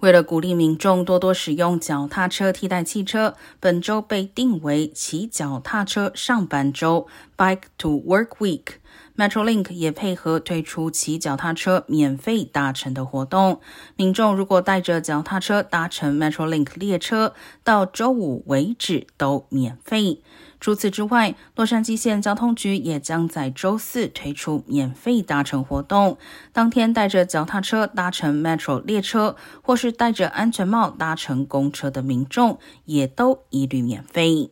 为了鼓励民众多多使用脚踏车替代汽车，本周被定为骑脚踏车上班周 （Bike to Work Week）。Metrolink 也配合推出骑脚踏车免费搭乘的活动。民众如果带着脚踏车搭乘 Metrolink 列车，到周五为止都免费。除此之外，洛杉矶县交通局也将在周四推出免费搭乘活动。当天带着脚踏车搭乘 Metro 列车，或是戴着安全帽搭乘公车的民众，也都一律免费。